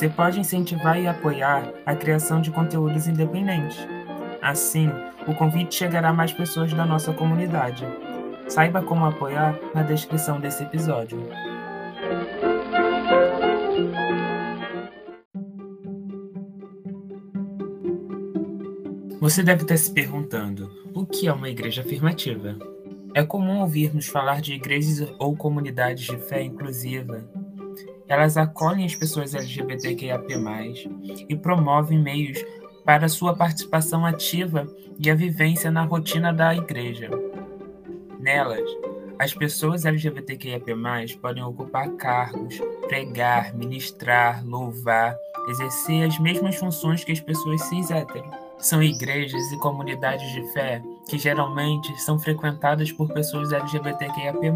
Você pode incentivar e apoiar a criação de conteúdos independentes. Assim, o convite chegará a mais pessoas da nossa comunidade. Saiba como apoiar na descrição desse episódio. Você deve estar se perguntando: o que é uma igreja afirmativa? É comum ouvirmos falar de igrejas ou comunidades de fé inclusiva, elas acolhem as pessoas LGBTQIAP+, e promovem meios para sua participação ativa e a vivência na rotina da igreja. Nelas, as pessoas LGBTQIAP+, podem ocupar cargos, pregar, ministrar, louvar, exercer as mesmas funções que as pessoas cis hétero. São igrejas e comunidades de fé que geralmente são frequentadas por pessoas LGBTQIAP+,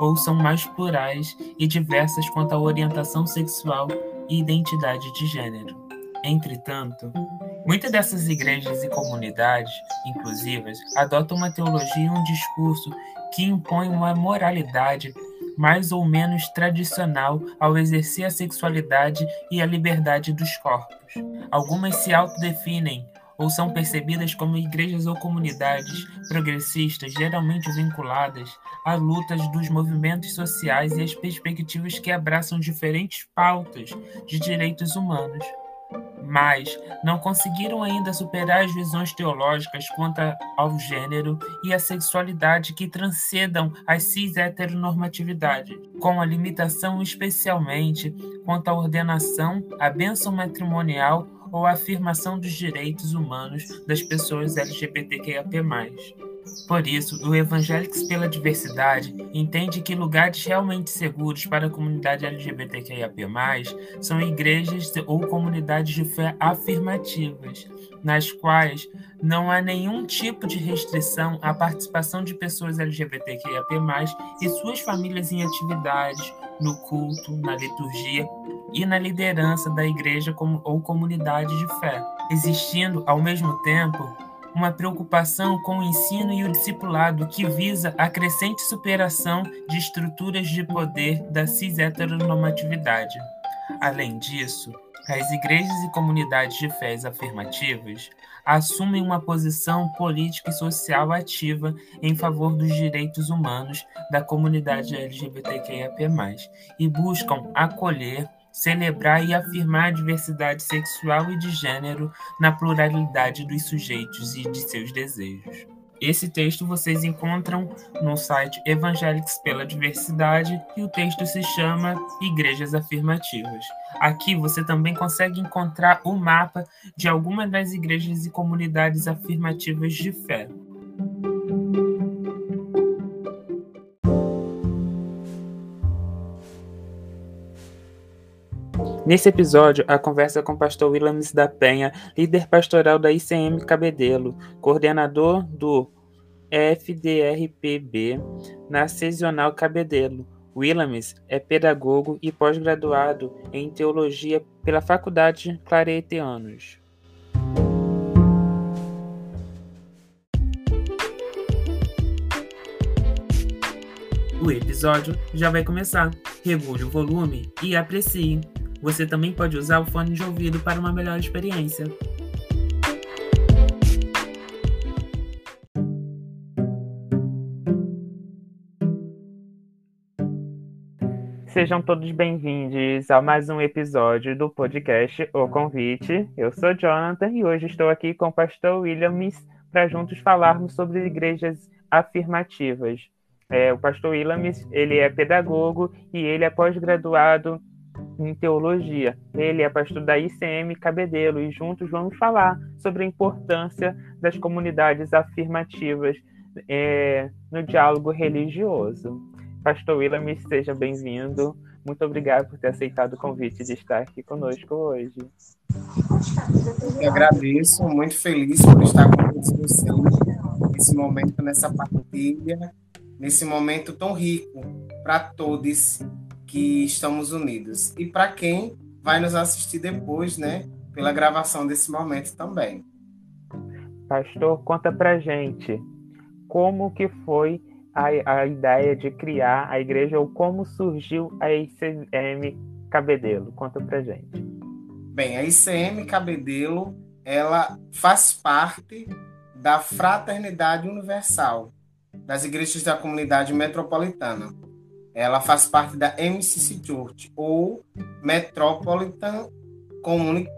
ou são mais plurais e diversas quanto à orientação sexual e identidade de gênero. Entretanto, muitas dessas igrejas e comunidades inclusivas adotam uma teologia e um discurso que impõe uma moralidade mais ou menos tradicional ao exercer a sexualidade e a liberdade dos corpos. Algumas se autodefinem ou são percebidas como igrejas ou comunidades progressistas, geralmente vinculadas a lutas dos movimentos sociais e as perspectivas que abraçam diferentes pautas de direitos humanos. Mas não conseguiram ainda superar as visões teológicas quanto ao gênero e à sexualidade que transcendam as cis-heteronormatividade, com a limitação especialmente quanto à ordenação, à bênção matrimonial ou a afirmação dos direitos humanos das pessoas LGBTQIA+. Por isso, o Evangélicos pela Diversidade entende que lugares realmente seguros para a comunidade LGBTQIAP+, são igrejas ou comunidades de fé afirmativas, nas quais não há nenhum tipo de restrição à participação de pessoas LGBTQIAP+, e suas famílias em atividades, no culto, na liturgia e na liderança da igreja ou comunidade de fé, existindo, ao mesmo tempo, uma preocupação com o ensino e o discipulado que visa a crescente superação de estruturas de poder da cis-heteronormatividade. Além disso, as igrejas e comunidades de fés afirmativas assumem uma posição política e social ativa em favor dos direitos humanos da comunidade LGBTQIA+, e buscam acolher, celebrar e afirmar a diversidade sexual e de gênero na pluralidade dos sujeitos e de seus desejos. Esse texto vocês encontram no site Evangélicos pela Diversidade e o texto se chama Igrejas Afirmativas. Aqui você também consegue encontrar o mapa de algumas das igrejas e comunidades afirmativas de fé. Nesse episódio, a conversa com o pastor Williams da Penha, líder pastoral da ICM Cabedelo, coordenador do FDRPB na Sesional Cabedelo. Williams é pedagogo e pós-graduado em teologia pela Faculdade Claretianos. O episódio já vai começar. Regule o volume e aprecie. Você também pode usar o fone de ouvido para uma melhor experiência. Sejam todos bem-vindos a mais um episódio do podcast O Convite. Eu sou Jonathan e hoje estou aqui com o pastor Williams para juntos falarmos sobre igrejas afirmativas. É, o pastor Williams ele é pedagogo e ele é pós-graduado em teologia. Ele é pastor da ICM Cabedelo e juntos vamos falar sobre a importância das comunidades afirmativas é, no diálogo religioso. Pastor William, seja bem-vindo. Muito obrigado por ter aceitado o convite de estar aqui conosco hoje. Eu agradeço, muito feliz por estar com vocês nesse momento, nessa partilha, nesse momento tão rico para todos que estamos unidos. E para quem vai nos assistir depois, né, pela gravação desse momento também. Pastor, conta pra gente como que foi a, a ideia de criar a igreja ou como surgiu a ICM Cabedelo? Conta pra gente. Bem, a ICM Cabedelo, ela faz parte da Fraternidade Universal das Igrejas da Comunidade Metropolitana. Ela faz parte da MCC Church, ou Metropolitan Community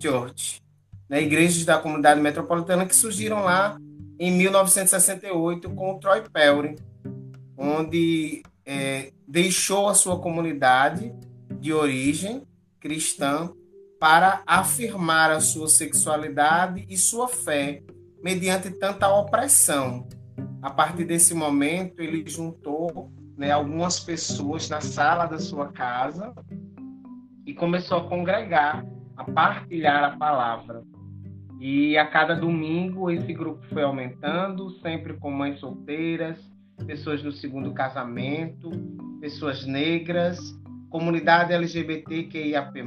Church, né? igrejas da comunidade metropolitana que surgiram lá em 1968 com o Troy Perry, onde é, deixou a sua comunidade de origem cristã para afirmar a sua sexualidade e sua fé mediante tanta opressão. A partir desse momento, ele juntou né, algumas pessoas na sala da sua casa e começou a congregar, a partilhar a palavra. E a cada domingo esse grupo foi aumentando, sempre com mães solteiras, pessoas no segundo casamento, pessoas negras, comunidade LGBTQIAP+.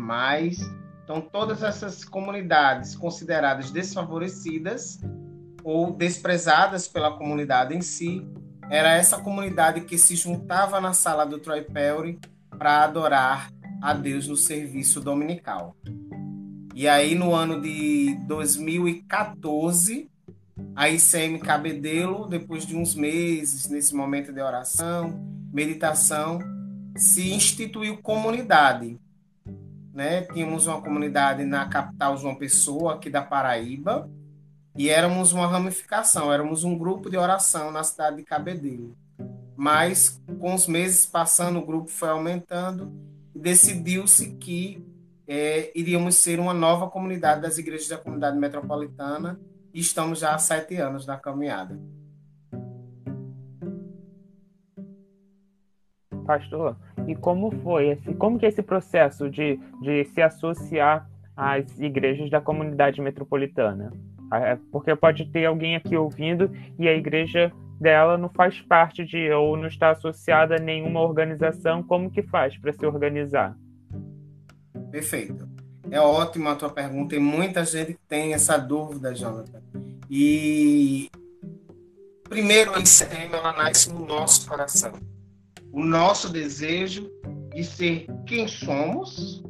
Então todas essas comunidades consideradas desfavorecidas ou desprezadas pela comunidade em si, era essa comunidade que se juntava na sala do Troy Perry para adorar a Deus no serviço dominical. E aí, no ano de 2014, a ICM Cabedelo, depois de uns meses, nesse momento de oração, meditação, se instituiu comunidade. Né? Tínhamos uma comunidade na capital João Pessoa, aqui da Paraíba, e éramos uma ramificação, éramos um grupo de oração na cidade de Cabedelo. Mas, com os meses passando, o grupo foi aumentando e decidiu-se que é, iríamos ser uma nova comunidade das igrejas da comunidade metropolitana e estamos já há sete anos na caminhada. Pastor, e como foi esse, como que é esse processo de, de se associar às igrejas da comunidade metropolitana? É, porque pode ter alguém aqui ouvindo e a igreja dela não faz parte de ou não está associada a nenhuma organização, como que faz para se organizar? Perfeito. É ótima a tua pergunta e muita gente tem essa dúvida, Jonathan. E primeiro a ICM ela nasce no nosso coração. O nosso desejo de ser quem somos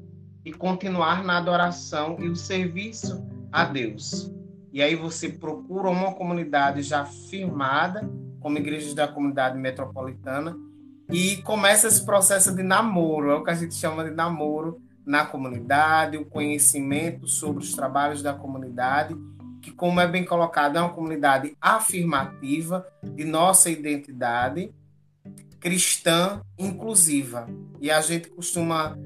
e continuar na adoração e o serviço a Deus. E aí você procura uma comunidade já firmada, como igrejas da comunidade metropolitana, e começa esse processo de namoro, é o que a gente chama de namoro na comunidade, o conhecimento sobre os trabalhos da comunidade, que, como é bem colocado, é uma comunidade afirmativa de nossa identidade cristã inclusiva. E a gente costuma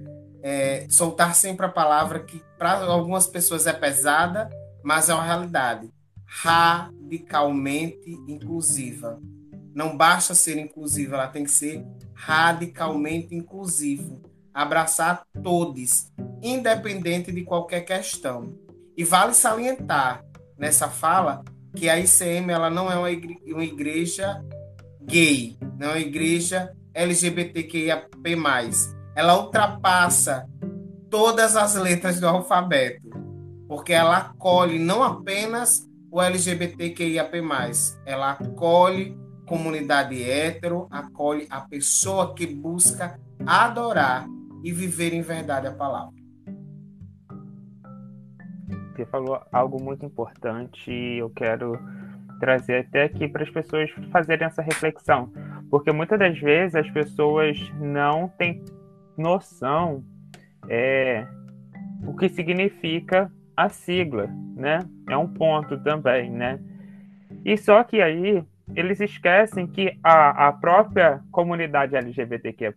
é, soltar sempre a palavra que para algumas pessoas é pesada, mas é uma realidade. Radicalmente inclusiva. Não basta ser inclusiva, ela tem que ser radicalmente inclusivo abraçar todos, independente de qualquer questão. E vale salientar nessa fala que a ICM ela não é uma igreja gay, não é uma igreja LGBTQIAP+. Ela ultrapassa todas as letras do alfabeto, porque ela acolhe não apenas o LGBTQIAP+, ela acolhe comunidade hétero, acolhe a pessoa que busca adorar e viver em verdade a palavra. Você falou algo muito importante e eu quero trazer até aqui para as pessoas fazerem essa reflexão, porque muitas das vezes as pessoas não têm noção é, o que significa a sigla, né? É um ponto também, né? E só que aí eles esquecem que a, a própria comunidade LGBTQIA+,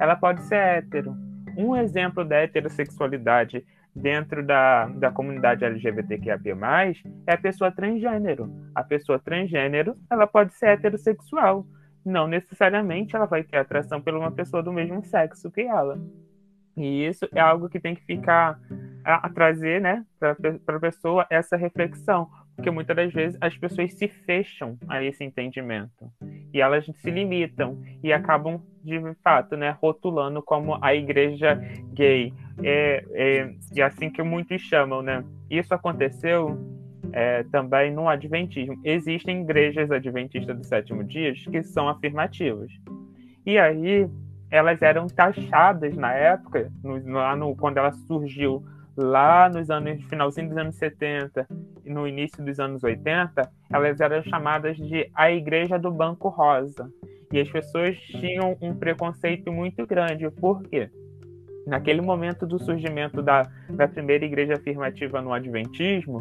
ela pode ser hétero. Um exemplo da heterossexualidade dentro da, da comunidade LGBTQIA+, é a pessoa transgênero. A pessoa transgênero, ela pode ser heterossexual. não necessariamente ela vai ter atração por uma pessoa do mesmo sexo que ela. E isso é algo que tem que ficar a, a trazer, né, para a pessoa essa reflexão, porque muitas das vezes as pessoas se fecham a esse entendimento e elas se limitam e acabam de fato, né, rotulando como a igreja gay, é, é, e assim que muitos chamam, né. Isso aconteceu é, também no Adventismo. Existem igrejas adventistas do sétimo dia que são afirmativas. E aí elas eram taxadas na época, no, lá no, quando ela surgiu lá nos anos finalzinho dos anos 70 e no início dos anos 80, elas eram chamadas de a Igreja do Banco Rosa. E as pessoas tinham um preconceito muito grande. Por quê? Naquele momento do surgimento da, da primeira igreja afirmativa no Adventismo,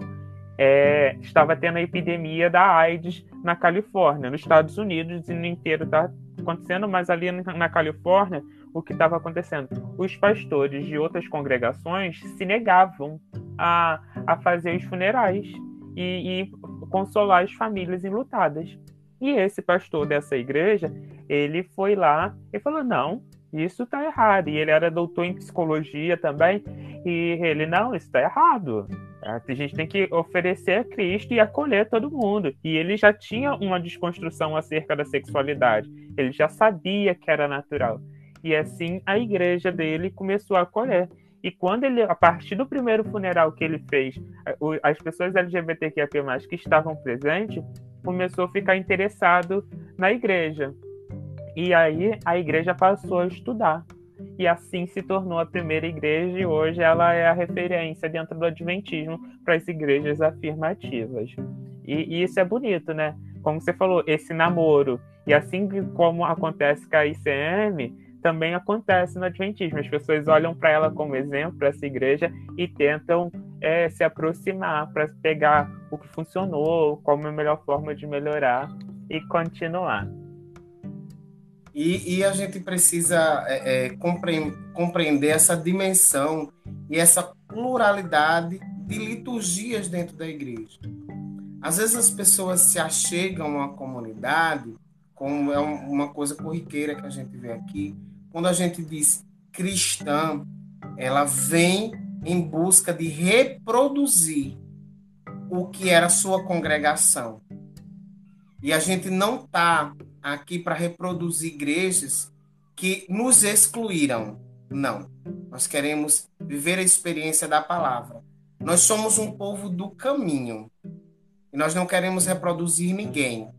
é, estava tendo a epidemia da AIDS na Califórnia, nos Estados Unidos e no inteiro está acontecendo, mas ali na Califórnia, o que estava acontecendo? Os pastores de outras congregações se negavam a, a fazer os funerais e, e consolar as famílias enlutadas. E esse pastor dessa igreja, ele foi lá e falou: não, isso está errado. E ele era doutor em psicologia também. E ele, não, isso está errado. A gente tem que oferecer a Cristo e acolher todo mundo. E ele já tinha uma desconstrução acerca da sexualidade. Ele já sabia que era natural. E assim a igreja dele começou a acolher. E quando ele, a partir do primeiro funeral que ele fez, as pessoas LGBTQIA+, que estavam presentes, começou a ficar interessado na igreja. E aí a igreja passou a estudar e assim se tornou a primeira igreja e hoje ela é a referência dentro do Adventismo para as igrejas afirmativas. E, e, isso é bonito, né? Como você falou, esse namoro. E assim como acontece com a ICM, também acontece no Adventismo. As pessoas olham para ela como exemplo, para essa igreja, e tentam é, se aproximar para pegar o que funcionou, como é a melhor forma de melhorar e continuar. E, e a gente precisa é, é, compreender essa dimensão e essa pluralidade de liturgias dentro da igreja. Às vezes as pessoas se achegam à comunidade, como é uma coisa corriqueira que a gente vê aqui, quando a gente diz cristã, ela vem em busca de reproduzir o que era a sua congregação. E a gente não está aqui para reproduzir igrejas que nos excluíram. Não. Nós queremos viver a experiência da palavra. Nós somos um povo do caminho. E nós não queremos reproduzir ninguém,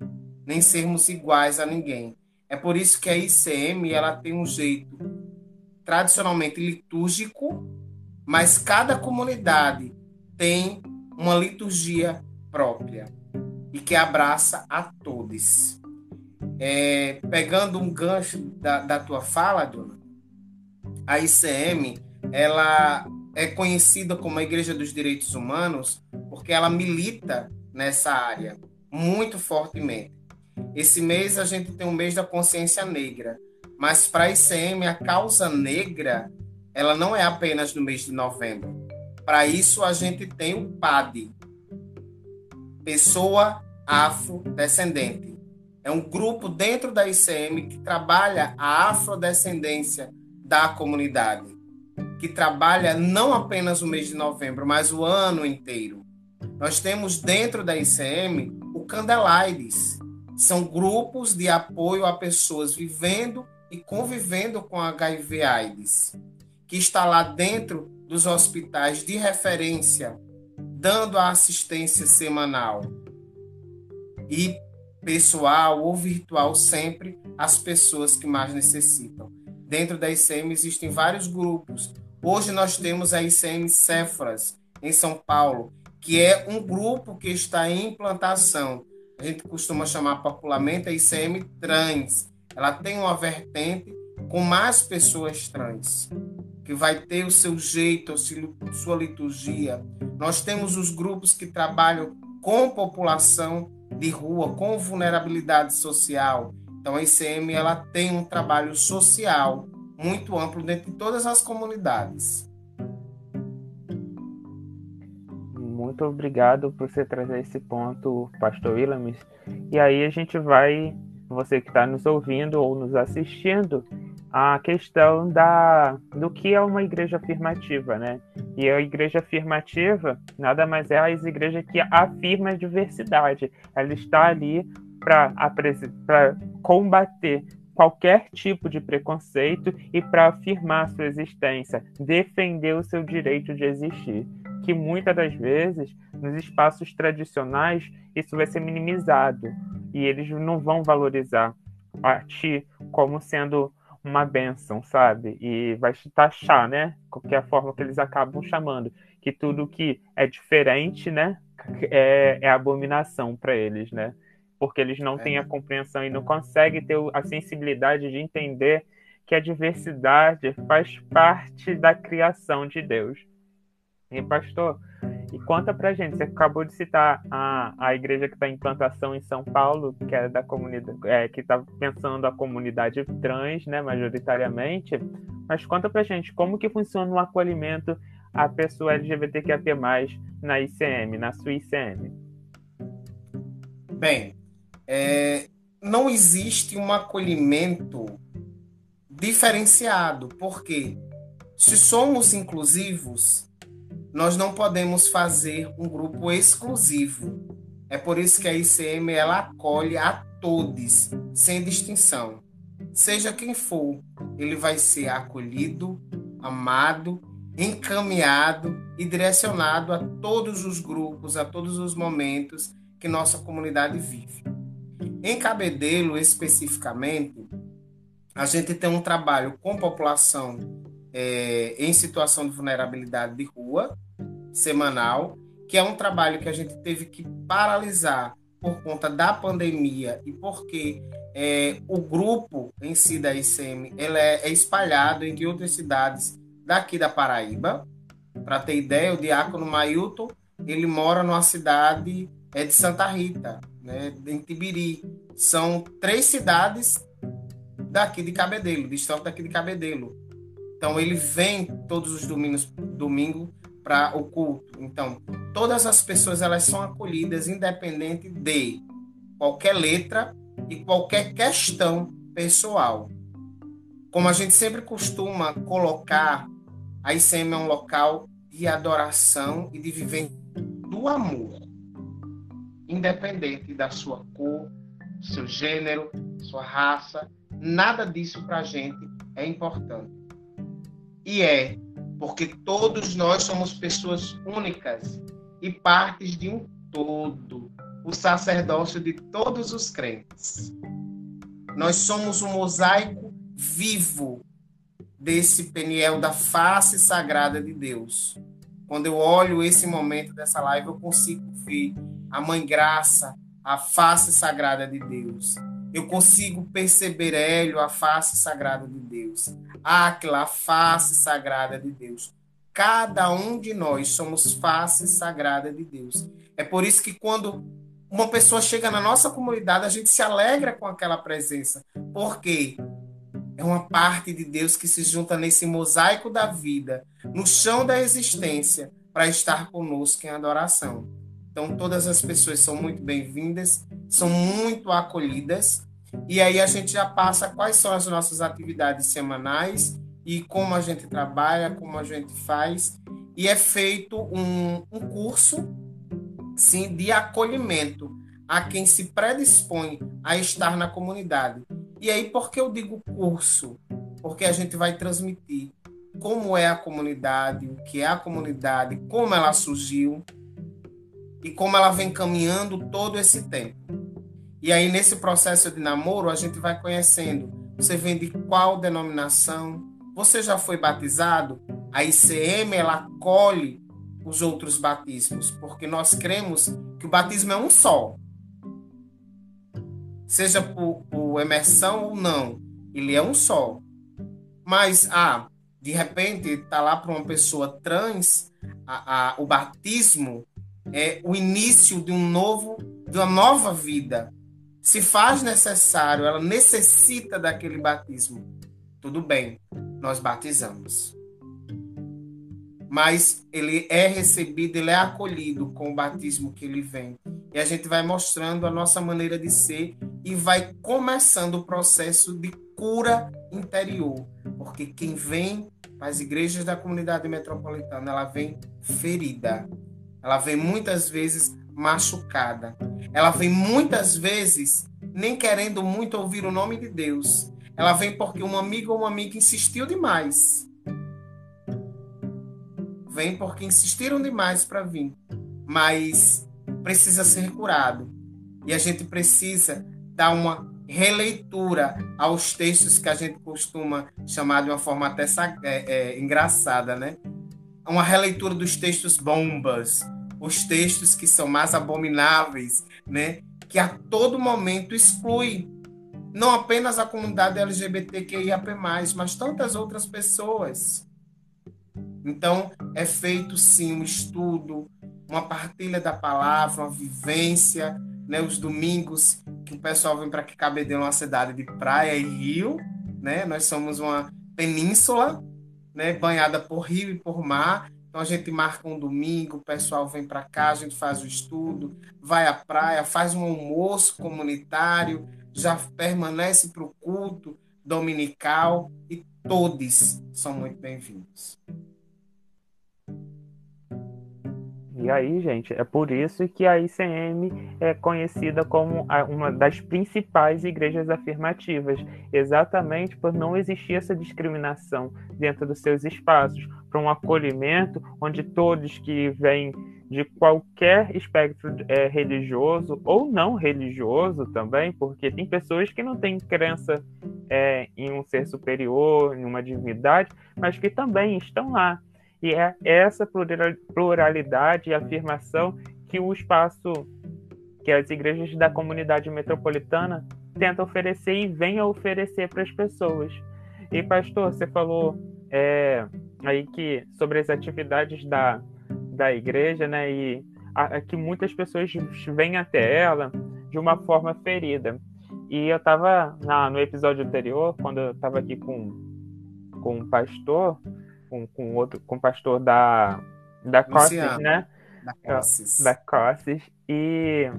nem sermos iguais a ninguém. É por isso que a ICM ela tem um jeito tradicionalmente litúrgico, mas cada comunidade tem uma liturgia própria e que abraça a todos. É, pegando um gancho da, da tua fala, Dona, a ICM ela é conhecida como a Igreja dos Direitos Humanos porque ela milita nessa área muito fortemente. Esse mês a gente tem um mês da consciência negra, mas para a ICM a causa negra ela não é apenas no mês de novembro. Para isso a gente tem o PAD, pessoa afrodescendente é um grupo dentro da ICM que trabalha a afrodescendência da comunidade, que trabalha não apenas o mês de novembro, mas o ano inteiro. Nós temos dentro da ICM o Candelaides. São grupos de apoio a pessoas vivendo e convivendo com HIV/AIDS, que está lá dentro dos hospitais de referência, dando a assistência semanal. E pessoal ou virtual, sempre as pessoas que mais necessitam. Dentro da ICM existem vários grupos. Hoje nós temos a ICM Cefras, em São Paulo, que é um grupo que está em implantação. A gente costuma chamar popularmente a ICM Trans. Ela tem uma vertente com mais pessoas trans, que vai ter o seu jeito, sua liturgia. Nós temos os grupos que trabalham com população de rua com vulnerabilidade social. Então a ICM ela tem um trabalho social muito amplo dentro de todas as comunidades. Muito obrigado por você trazer esse ponto, Pastor Willamis. E aí a gente vai você que está nos ouvindo ou nos assistindo, a questão da, do que é uma igreja afirmativa, né? E a igreja afirmativa nada mais é a igreja que afirma a diversidade. Ela está ali para combater qualquer tipo de preconceito e para afirmar sua existência, defender o seu direito de existir. Que muitas das vezes, nos espaços tradicionais, isso vai ser minimizado e eles não vão valorizar a ti como sendo uma benção, sabe? E vai te taxar, né? Qualquer forma que eles acabam chamando, que tudo que é diferente, né, é, é abominação para eles, né? porque eles não é. têm a compreensão e não conseguem ter a sensibilidade de entender que a diversidade faz parte da criação de Deus. E pastor, e conta pra gente, você acabou de citar a, a igreja que está em plantação em São Paulo, que é da comunidade, é, que está pensando a comunidade trans, né, majoritariamente, mas conta pra gente como que funciona o acolhimento à pessoa LGBTQIA+, na ICM, na sua ICM. Bem, é, não existe um acolhimento diferenciado, porque se somos inclusivos, nós não podemos fazer um grupo exclusivo. É por isso que a ICM ela acolhe a todos, sem distinção. Seja quem for, ele vai ser acolhido, amado, encaminhado e direcionado a todos os grupos, a todos os momentos que nossa comunidade vive. Em Cabedelo, especificamente, a gente tem um trabalho com população é, em situação de vulnerabilidade de rua, semanal, que é um trabalho que a gente teve que paralisar por conta da pandemia e porque é, o grupo em si da ICM ele é, é espalhado entre outras cidades daqui da Paraíba. Para ter ideia, o diácono Mailton ele mora numa cidade é de Santa Rita, né, em Tibiri. São três cidades daqui de Cabedelo, distrito daqui de Cabedelo. Então ele vem todos os domingos, domingo para o culto. Então todas as pessoas elas são acolhidas independente de qualquer letra e qualquer questão pessoal. Como a gente sempre costuma colocar, a ICM é um local de adoração e de vivência do amor independente da sua cor, seu gênero, sua raça, nada disso para a gente é importante. E é porque todos nós somos pessoas únicas e partes de um todo, o sacerdócio de todos os crentes. Nós somos um mosaico vivo desse peniel da face sagrada de Deus. Quando eu olho esse momento dessa live, eu consigo ver a Mãe Graça, a face sagrada de Deus. Eu consigo perceber Hélio, a face sagrada de Deus. Aquila, a face sagrada de Deus. Cada um de nós somos face sagrada de Deus. É por isso que quando uma pessoa chega na nossa comunidade, a gente se alegra com aquela presença. Porque é uma parte de Deus que se junta nesse mosaico da vida, no chão da existência, para estar conosco em adoração. Então, todas as pessoas são muito bem-vindas, são muito acolhidas. E aí a gente já passa quais são as nossas atividades semanais e como a gente trabalha, como a gente faz. E é feito um, um curso, sim, de acolhimento a quem se predispõe a estar na comunidade. E aí, por que eu digo curso? Porque a gente vai transmitir como é a comunidade, o que é a comunidade, como ela surgiu, e como ela vem caminhando todo esse tempo. E aí, nesse processo de namoro, a gente vai conhecendo. Você vem de qual denominação? Você já foi batizado? A ICM, ela acolhe os outros batismos, porque nós cremos que o batismo é um só. Seja por, por emersão ou não, ele é um só. Mas, ah, de repente, tá lá para uma pessoa trans, a, a, o batismo é o início de um novo, de uma nova vida. Se faz necessário, ela necessita daquele batismo. Tudo bem, nós batizamos. Mas ele é recebido, ele é acolhido com o batismo que ele vem. E a gente vai mostrando a nossa maneira de ser e vai começando o processo de cura interior, porque quem vem para as igrejas da comunidade metropolitana, ela vem ferida, ela vem muitas vezes machucada, ela vem muitas vezes nem querendo muito ouvir o nome de Deus, ela vem porque um amigo ou uma amiga insistiu demais. Vem porque insistiram demais para vir, mas precisa ser curado. E a gente precisa dar uma releitura aos textos que a gente costuma chamar de uma forma até é, é, engraçada, né? Uma releitura dos textos bombas, os textos que são mais abomináveis, né? Que a todo momento exclui não apenas a comunidade LGBTQIAP+, mas tantas outras pessoas. Então, é feito sim um estudo, uma partilha da palavra, uma vivência, né, os domingos que o pessoal vem para que Cabedelo é uma cidade de praia e rio, né? Nós somos uma península, né, banhada por rio e por mar. Então a gente marca um domingo, o pessoal vem para cá, a gente faz o estudo, vai à praia, faz um almoço comunitário, já permanece para o culto dominical e todos são muito bem-vindos. E aí, gente, é por isso que a ICM é conhecida como uma das principais igrejas afirmativas, exatamente por não existir essa discriminação dentro dos seus espaços, para um acolhimento onde todos que vêm de qualquer espectro é, religioso ou não religioso também, porque tem pessoas que não têm crença é, em um ser superior, em uma divindade, mas que também estão lá e é essa pluralidade e afirmação que o espaço, que as igrejas da comunidade metropolitana tentam oferecer e vêm a oferecer para as pessoas. E, pastor, você falou é, aí que sobre as atividades da, da igreja, né, e a, a, que muitas pessoas vêm até ela de uma forma ferida. E eu estava no episódio anterior, quando eu estava aqui com, com pastor, com, com outro, com o pastor da, da Cosses, né? Da Cosses. Da Cosses. E,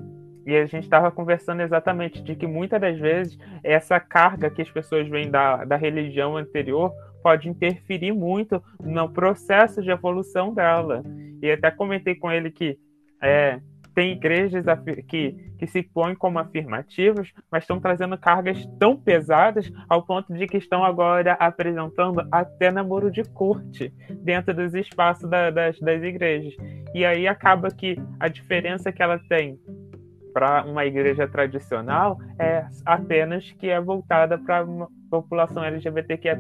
e a gente estava conversando exatamente de que muitas das vezes essa carga que as pessoas vêm da, da religião anterior pode interferir muito no processo de evolução dela. E até comentei com ele que é, tem igrejas que, que se põem como afirmativas, mas estão trazendo cargas tão pesadas ao ponto de que estão agora apresentando até namoro de corte dentro dos espaços da, das, das igrejas. E aí acaba que a diferença que ela tem para uma igreja tradicional é apenas que é voltada para a população LGBTQIA+,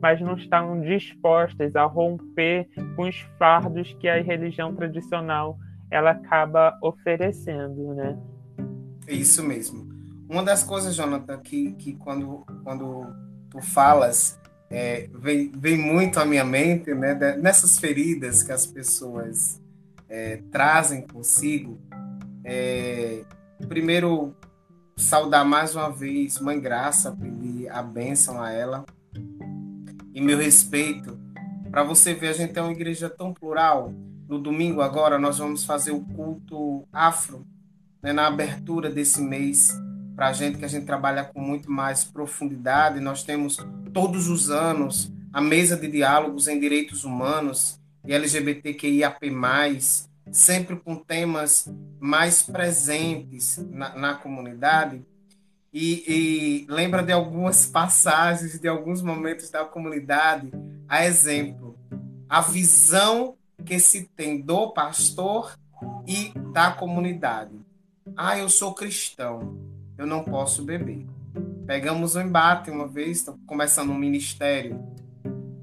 mas não estão dispostas a romper com os fardos que a religião tradicional ela acaba oferecendo, né? Isso mesmo. Uma das coisas, Jonathan, que, que quando, quando tu falas, é, vem, vem muito à minha mente, né? Nessas feridas que as pessoas é, trazem consigo. É, primeiro, saudar mais uma vez Mãe Graça, pedir a bênção a ela e meu respeito. Para você ver, a gente é uma igreja tão plural no domingo agora nós vamos fazer o culto afro, né, na abertura desse mês, para a gente que a gente trabalha com muito mais profundidade. Nós temos todos os anos a mesa de diálogos em direitos humanos e LGBTQIAP+, sempre com temas mais presentes na, na comunidade. E, e, lembra de algumas passagens, de alguns momentos da comunidade, a exemplo, a visão que se tem do pastor e da comunidade. Ah, eu sou cristão, eu não posso beber. Pegamos um embate uma vez, começando um ministério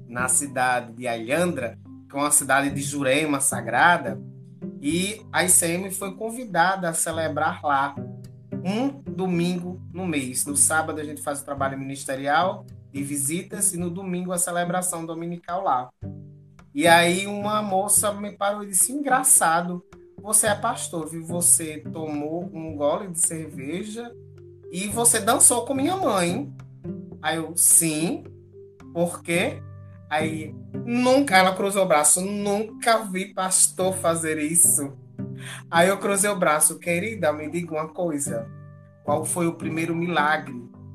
na cidade de Alhandra, que é uma cidade de Jurema sagrada, e a ICM foi convidada a celebrar lá um domingo no mês. No sábado a gente faz o trabalho ministerial de visitas e no domingo a celebração dominical lá. E aí uma moça me parou e disse: engraçado, você é pastor, viu? Você tomou um gole de cerveja e você dançou com minha mãe. Aí eu, sim, por quê? Aí, nunca, ela cruzou o braço, nunca vi pastor fazer isso. Aí eu cruzei o braço, querida, me diga uma coisa. qual foi o primeiro milagre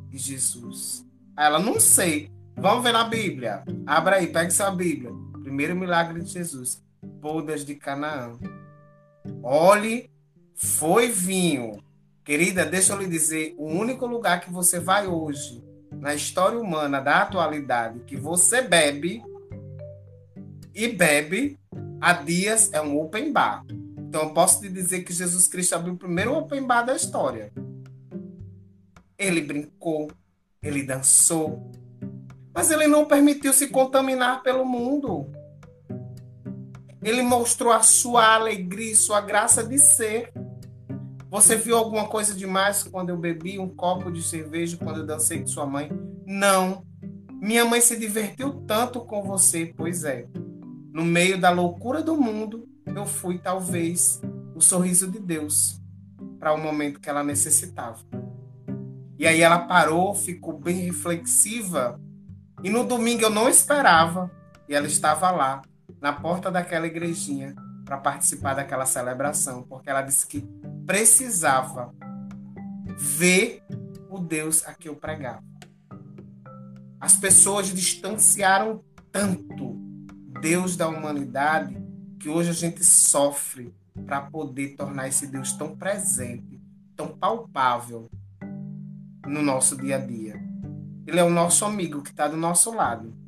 de Jesus. Aí ela, não sei. Vamos ver na Bíblia. Abra aí, pegue sua Bíblia. Primeiro milagre de Jesus. Bodas de Canaã. Olhe, foi vinho. Querida, deixa eu lhe dizer, o único lugar que você vai hoje, na história humana da atualidade, que você bebe e bebe há dias é um open bar. Então eu posso te dizer que Jesus Cristo abriu o primeiro open bar da história. Ele brincou, ele dançou, mas ele não permitiu se contaminar pelo mundo. Ele mostrou a sua alegria sua graça de ser. Você viu alguma coisa demais quando eu bebi um copo de cerveja quando eu dancei com sua mãe? Não. Minha mãe se divertiu tanto com você, pois é. No meio da loucura do mundo, eu fui talvez o sorriso de Deus para o momento que ela necessitava. E aí ela parou, ficou bem reflexiva. E no domingo eu não esperava, e ela estava lá, na porta daquela igrejinha, para participar daquela celebração, porque ela disse que precisava ver o Deus a que eu pregava. As pessoas distanciaram tanto Deus da humanidade que hoje a gente sofre para poder tornar esse Deus tão presente, tão palpável no nosso dia a dia. Ele é o nosso amigo que está do nosso lado.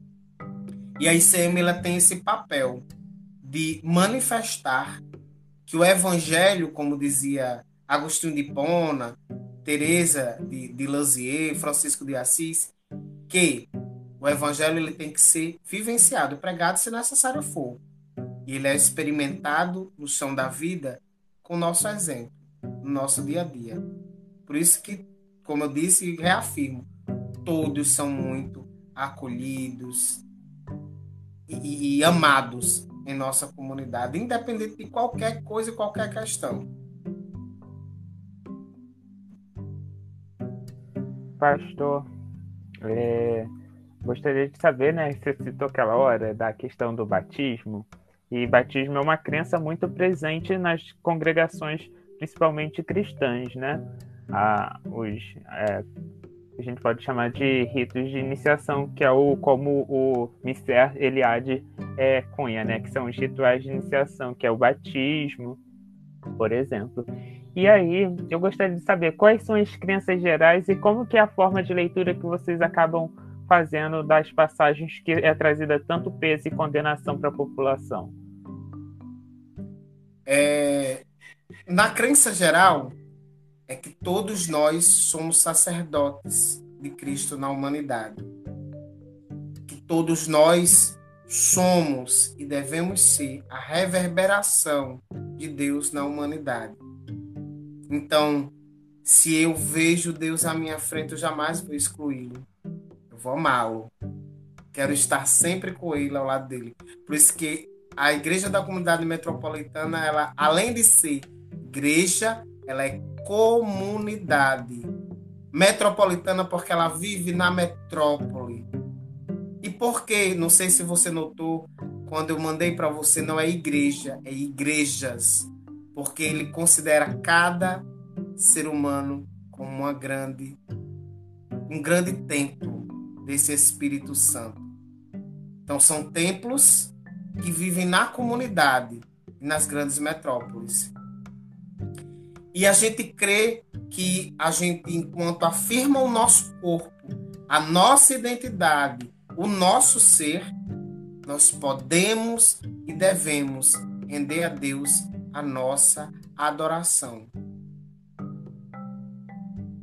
E a ICM ela tem esse papel de manifestar que o evangelho, como dizia Agostinho de Pona, Teresa de, de Lisieux, Francisco de Assis, que o evangelho ele tem que ser vivenciado, pregado se necessário for. E ele é experimentado no chão da vida com o nosso exemplo, no nosso dia a dia. Por isso que, como eu disse e reafirmo, todos são muito acolhidos e, e amados em nossa comunidade, independente de qualquer coisa e qualquer questão. Pastor, é, gostaria de saber, né? Você citou aquela hora da questão do batismo, e batismo é uma crença muito presente nas congregações, principalmente cristãs, né? Ah, os, é, a gente pode chamar de ritos de iniciação, que é o como o Mister Eliade é, cunha, né? Que são os rituais de iniciação, que é o batismo, por exemplo. E aí, eu gostaria de saber quais são as crenças gerais e como que é a forma de leitura que vocês acabam fazendo das passagens que é trazida tanto peso e condenação para a população. É, na crença geral, é que todos nós somos sacerdotes de Cristo na humanidade. Que todos nós somos e devemos ser a reverberação de Deus na humanidade. Então, se eu vejo Deus à minha frente, eu jamais vou excluí-lo. Eu vou amá-lo. Quero estar sempre com ele ao lado dele. Por isso que a igreja da comunidade metropolitana, ela além de ser igreja, ela é comunidade metropolitana porque ela vive na metrópole. E por que? Não sei se você notou quando eu mandei para você, não é igreja, é igrejas, porque ele considera cada ser humano como uma grande um grande templo desse Espírito Santo. Então são templos que vivem na comunidade e nas grandes metrópoles. E a gente crê que a gente, enquanto afirma o nosso corpo, a nossa identidade, o nosso ser, nós podemos e devemos render a Deus a nossa adoração.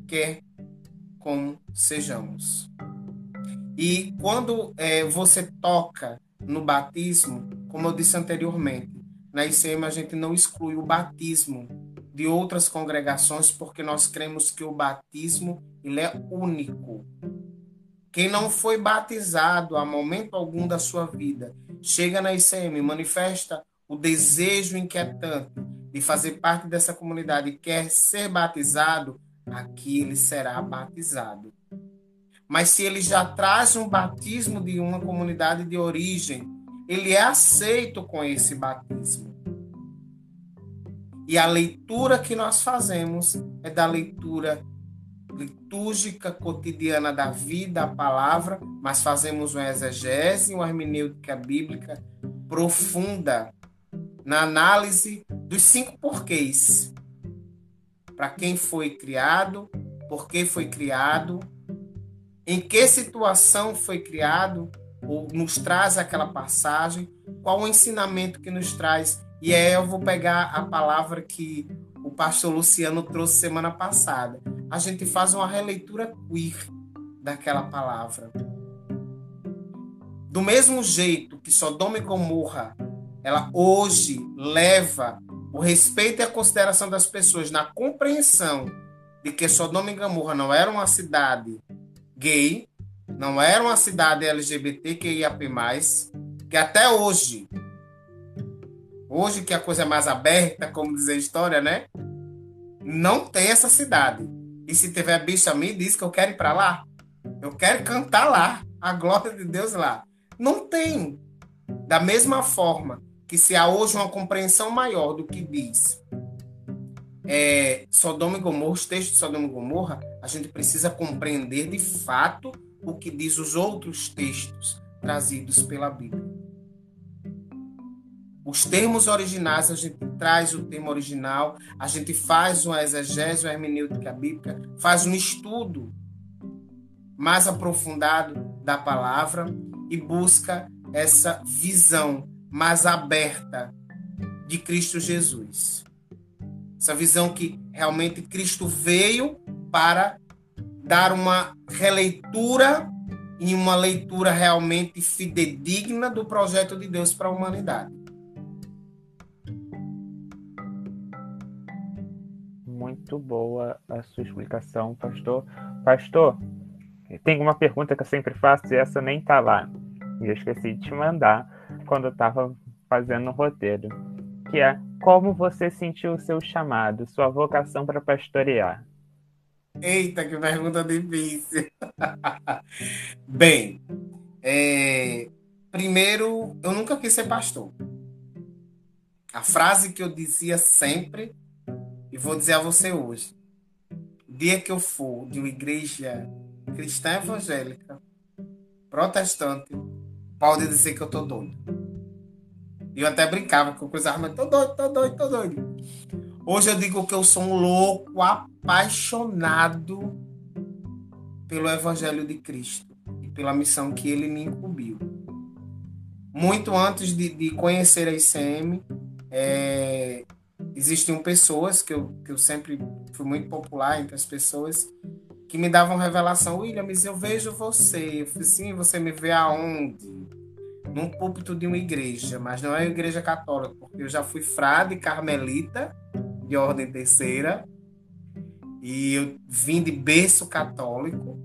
Quer como sejamos. E quando é, você toca no batismo, como eu disse anteriormente, na ICM a gente não exclui o batismo de outras congregações porque nós cremos que o batismo ele é único. Quem não foi batizado a momento algum da sua vida, chega na ICM, manifesta o desejo inquietante de fazer parte dessa comunidade e quer ser batizado, aqui ele será batizado. Mas se ele já traz um batismo de uma comunidade de origem, ele é aceito com esse batismo. E a leitura que nós fazemos é da leitura litúrgica cotidiana da vida, a palavra, mas fazemos uma exegese, uma hermenêutica bíblica profunda na análise dos cinco porquês. Para quem foi criado, por que foi criado, em que situação foi criado, ou nos traz aquela passagem, qual o ensinamento que nos traz. E aí eu vou pegar a palavra que o pastor Luciano trouxe semana passada. A gente faz uma releitura queer daquela palavra. Do mesmo jeito que Sodoma e Gomorra, ela hoje leva o respeito e a consideração das pessoas na compreensão de que Sodoma e Gomorra não era uma cidade gay, não era uma cidade LGBTQIAP+, que até hoje, hoje que a coisa é mais aberta, como diz a história, né? Não tem essa cidade. E se tiver bicho a mim, diz que eu quero ir para lá. Eu quero cantar lá, a glória de Deus lá. Não tem. Da mesma forma que se há hoje uma compreensão maior do que diz é, Sodoma e Gomorra, os textos de Sodoma e Gomorra, a gente precisa compreender de fato o que diz os outros textos trazidos pela Bíblia. Os termos originais, a gente traz o termo original, a gente faz uma exegese, uma hermenêutica bíblica, faz um estudo mais aprofundado da palavra e busca essa visão mais aberta de Cristo Jesus. Essa visão que realmente Cristo veio para dar uma releitura e uma leitura realmente fidedigna do projeto de Deus para a humanidade. Muito boa a sua explicação, pastor. Pastor, tem uma pergunta que eu sempre faço e essa nem tá lá. E eu esqueci de te mandar quando eu estava fazendo o roteiro. Que é como você sentiu o seu chamado, sua vocação para pastorear? Eita, que pergunta difícil. Bem, é, primeiro, eu nunca quis ser pastor. A frase que eu dizia sempre, e vou dizer a você hoje: dia que eu for de uma igreja cristã evangélica, protestante, pode dizer que eu tô doido. E eu até brincava com coisa, mas tô doido, tô doido, tô doido. Hoje eu digo que eu sou um louco apaixonado pelo Evangelho de Cristo e pela missão que ele me incumbiu. Muito antes de, de conhecer a ICM, é, existiam pessoas que eu, que eu sempre fui muito popular entre as pessoas que me davam revelação. William, mas eu vejo você. Eu falei, sim, você me vê aonde? num púlpito de uma igreja, mas não é igreja católica, porque eu já fui frade carmelita de ordem terceira e eu vim de berço católico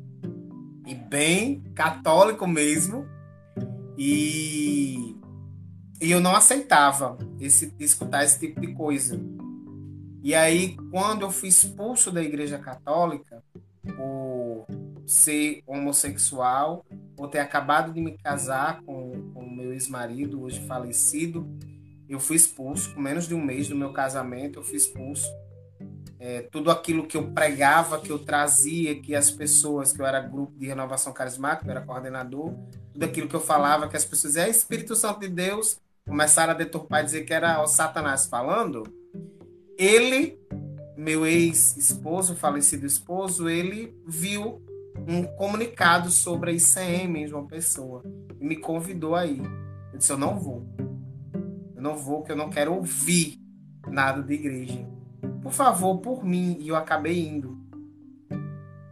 e bem católico mesmo e, e eu não aceitava esse escutar esse tipo de coisa. E aí quando eu fui expulso da igreja católica por ser homossexual, por ter acabado de me casar com, com meu ex-marido, hoje falecido, eu fui expulso. Com menos de um mês do meu casamento, eu fui expulso. É, tudo aquilo que eu pregava, que eu trazia, que as pessoas, que eu era grupo de renovação carismática, eu era coordenador, tudo aquilo que eu falava, que as pessoas é Espírito Santo de Deus, começaram a deturpar e dizer que era o Satanás falando. Ele meu ex-esposo, falecido esposo, ele viu um comunicado sobre a ICM em João Pessoa e me convidou aí. Eu disse: Eu não vou. Eu não vou, porque eu não quero ouvir nada de igreja. Por favor, por mim. E eu acabei indo.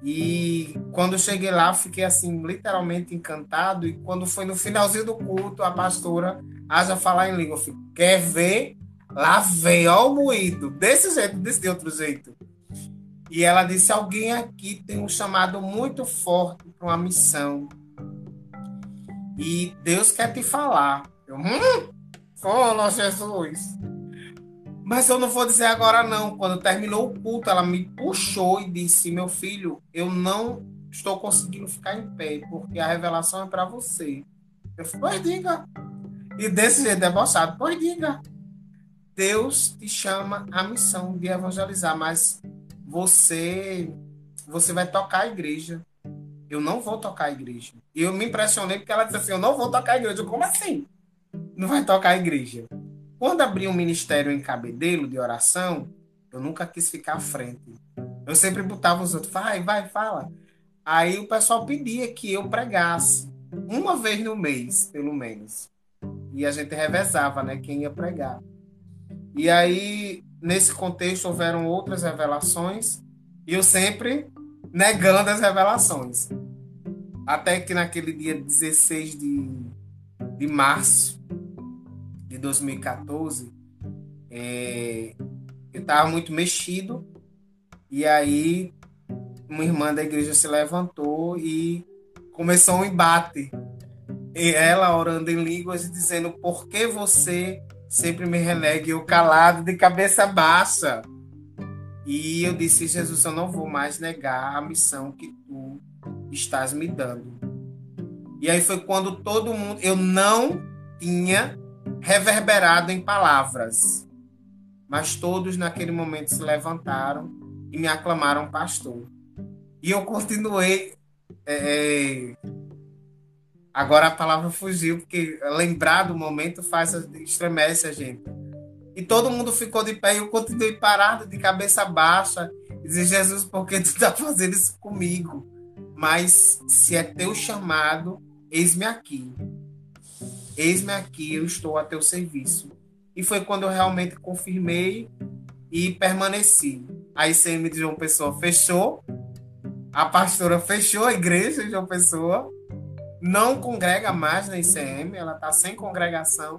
E quando cheguei lá, fiquei assim, literalmente encantado. E quando foi no finalzinho do culto, a pastora haja falar em língua. Quer ver? Lá vem, ó, o moído. Desse jeito, desse de outro jeito. E ela disse: Alguém aqui tem um chamado muito forte para uma missão. E Deus quer te falar. Eu, hum, fala, Jesus. Mas eu não vou dizer agora, não. Quando terminou o culto, ela me puxou e disse: Meu filho, eu não estou conseguindo ficar em pé, porque a revelação é para você. Eu falei: Pois diga. E desse jeito debochado: Pois diga. Deus te chama à missão de evangelizar, mas você você vai tocar a igreja. Eu não vou tocar a igreja. E eu me impressionei porque ela disse assim: Eu não vou tocar a igreja. Eu, como assim? Não vai tocar a igreja. Quando abri um ministério em Cabedelo de oração, eu nunca quis ficar à frente. Eu sempre botava os outros, vai, vai, fala. Aí o pessoal pedia que eu pregasse uma vez no mês, pelo menos. E a gente revezava, né, quem ia pregar. E aí, nesse contexto, houveram outras revelações, e eu sempre negando as revelações. Até que naquele dia 16 de, de março de 2014, é, eu estava muito mexido, e aí uma irmã da igreja se levantou e começou um embate. E ela orando em línguas e dizendo: Por que você sempre me relega eu calado de cabeça baixa? E eu disse: Jesus, eu não vou mais negar a missão que tu estás me dando. E aí foi quando todo mundo. Eu não tinha reverberado em palavras, mas todos naquele momento se levantaram e me aclamaram pastor. E eu continuei. É, agora a palavra fugiu, porque lembrar do momento faz estremece a gente. E todo mundo ficou de pé e eu continuei parado, de cabeça baixa, e Jesus, por que tu está fazendo isso comigo? Mas se é teu chamado, eis-me aqui. Eis-me aqui, eu estou a teu serviço. E foi quando eu realmente confirmei e permaneci. A ICM de João Pessoa fechou a pastora fechou a igreja de João Pessoa, não congrega mais na ICM, ela está sem congregação.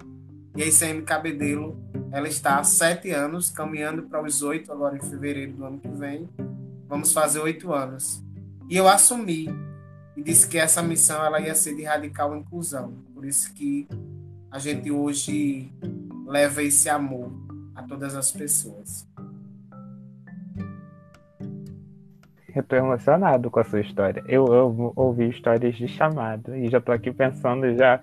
E a ICM Cabedelo, ela está há sete anos, caminhando para os oito, agora em fevereiro do ano que vem. Vamos fazer oito anos. E eu assumi e disse que essa missão ela ia ser de radical inclusão. Por isso que a gente hoje leva esse amor a todas as pessoas. Eu tô emocionado com a sua história. Eu amo ouvir histórias de chamado. E já tô aqui pensando já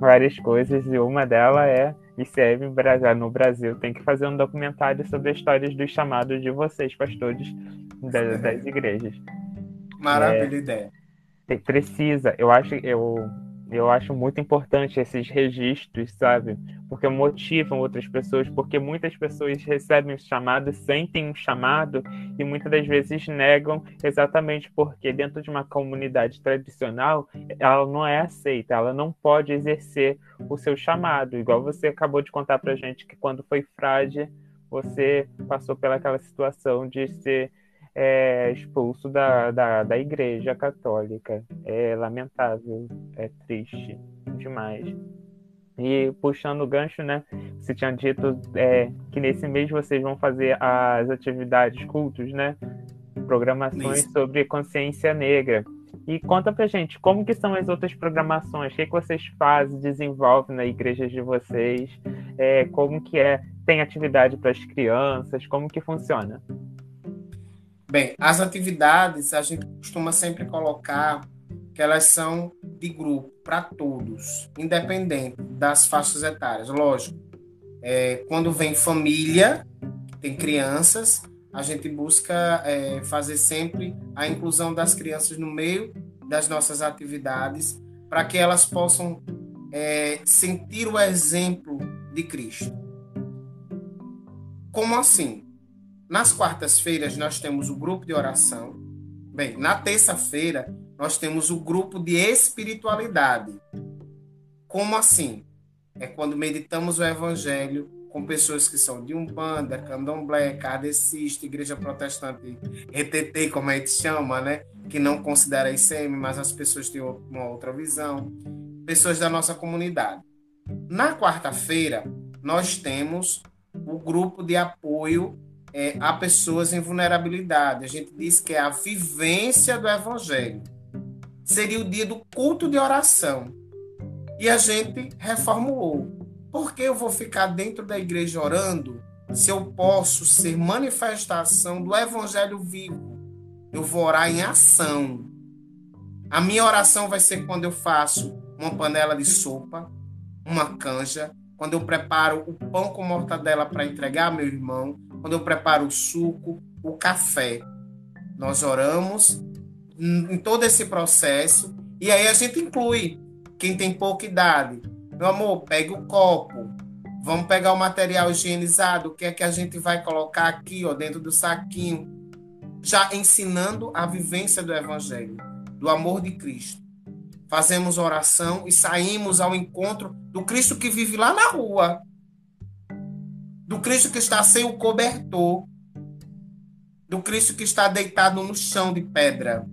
várias coisas. E uma delas é ICM no Brasil. Tem que fazer um documentário sobre as histórias dos chamados de vocês, pastores das, das igrejas. Maravilha é, ideia. Precisa. Eu acho eu eu acho muito importante esses registros, sabe? Porque motivam outras pessoas, porque muitas pessoas recebem o chamado, sentem um chamado e muitas das vezes negam exatamente porque dentro de uma comunidade tradicional ela não é aceita, ela não pode exercer o seu chamado. Igual você acabou de contar pra gente que quando foi frágil, você passou pelaquela situação de ser é expulso da, da, da igreja católica. É lamentável, é triste demais. E puxando o gancho, né? Você tinha dito é, que nesse mês vocês vão fazer as atividades cultos, né? Programações Isso. sobre consciência negra. E conta pra gente, como que são as outras programações? O que, que vocês fazem, desenvolvem na igreja de vocês? É, como que é? Tem atividade para as crianças? Como que funciona? Bem, as atividades a gente costuma sempre colocar que elas são de grupo, para todos, independente das faixas etárias. Lógico, é, quando vem família, tem crianças, a gente busca é, fazer sempre a inclusão das crianças no meio das nossas atividades, para que elas possam é, sentir o exemplo de Cristo. Como assim? Nas quartas-feiras, nós temos o grupo de oração. Bem, na terça-feira, nós temos o grupo de espiritualidade. Como assim? É quando meditamos o evangelho com pessoas que são de Umbanda, Candomblé, Kardecista, Igreja Protestante, ETT, como a gente chama, né? Que não considera ICM, mas as pessoas têm uma outra visão. Pessoas da nossa comunidade. Na quarta-feira, nós temos o grupo de apoio é, a pessoas em vulnerabilidade. A gente diz que é a vivência do evangelho. Seria o dia do culto de oração. E a gente reformulou. Por que eu vou ficar dentro da igreja orando se eu posso ser manifestação do evangelho vivo? Eu vou orar em ação. A minha oração vai ser quando eu faço uma panela de sopa, uma canja, quando eu preparo o pão com mortadela para entregar ao meu irmão, quando eu preparo o suco, o café. Nós oramos em todo esse processo e aí a gente inclui quem tem pouca idade. Meu amor, pega o copo. Vamos pegar o material higienizado. O que é que a gente vai colocar aqui, ó, dentro do saquinho? Já ensinando a vivência do evangelho, do amor de Cristo. Fazemos oração e saímos ao encontro do Cristo que vive lá na rua. Do Cristo que está sem o cobertor. Do Cristo que está deitado no chão de pedra.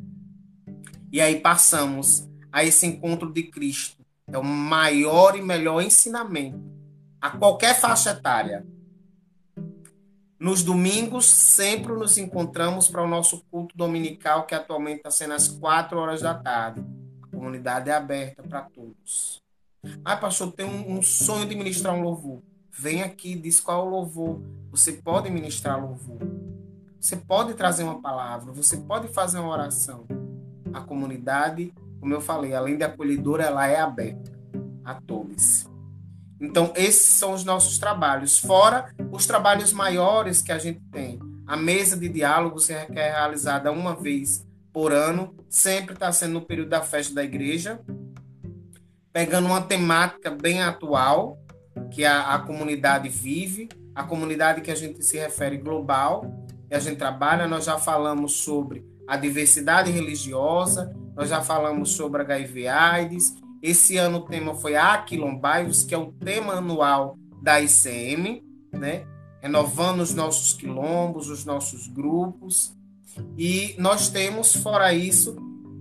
E aí passamos a esse encontro de Cristo. É o maior e melhor ensinamento a qualquer faixa etária. Nos domingos, sempre nos encontramos para o nosso culto dominical, que atualmente está sendo às quatro horas da tarde. A comunidade é aberta para todos. Ah, pastor, tem um, um, sonho de ministrar um louvor. Vem aqui, diz qual o louvor. Você pode ministrar louvor. Você pode trazer uma palavra. Você pode fazer uma oração. A comunidade como eu falei, além de acolhedora, ela é aberta a todos. Então, esses são os nossos trabalhos, fora os trabalhos maiores que a gente tem. A mesa de diálogos é, é realizada uma vez por ano, sempre está sendo no período da festa da igreja, pegando uma temática bem atual, que a, a comunidade vive, a comunidade que a gente se refere global, que a gente trabalha. Nós já falamos sobre a diversidade religiosa, nós já falamos sobre HIV AIDS. Esse ano o tema foi Aquilombaios, que é o tema anual da ICM, né? renovando os nossos quilombos, os nossos grupos. E nós temos, fora isso,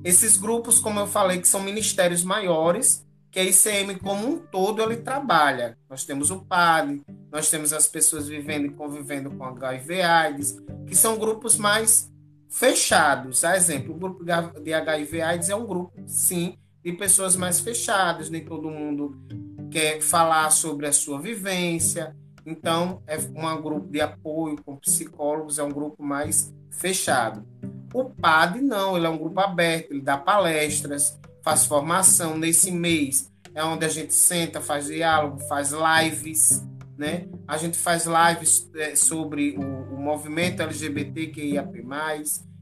esses grupos, como eu falei, que são ministérios maiores, que a ICM como um todo ele trabalha. Nós temos o PAD, nós temos as pessoas vivendo e convivendo com HIV AIDS, que são grupos mais fechados. A exemplo, o grupo de HIV AIDS é um grupo, sim, de pessoas mais fechadas, nem todo mundo quer falar sobre a sua vivência. Então, é um grupo de apoio com psicólogos, é um grupo mais fechado. O PAD não, ele é um grupo aberto, ele dá palestras, faz formação. Nesse mês é onde a gente senta, faz diálogo, faz lives, né? A gente faz lives é, sobre o, o movimento LGBTQIAP+,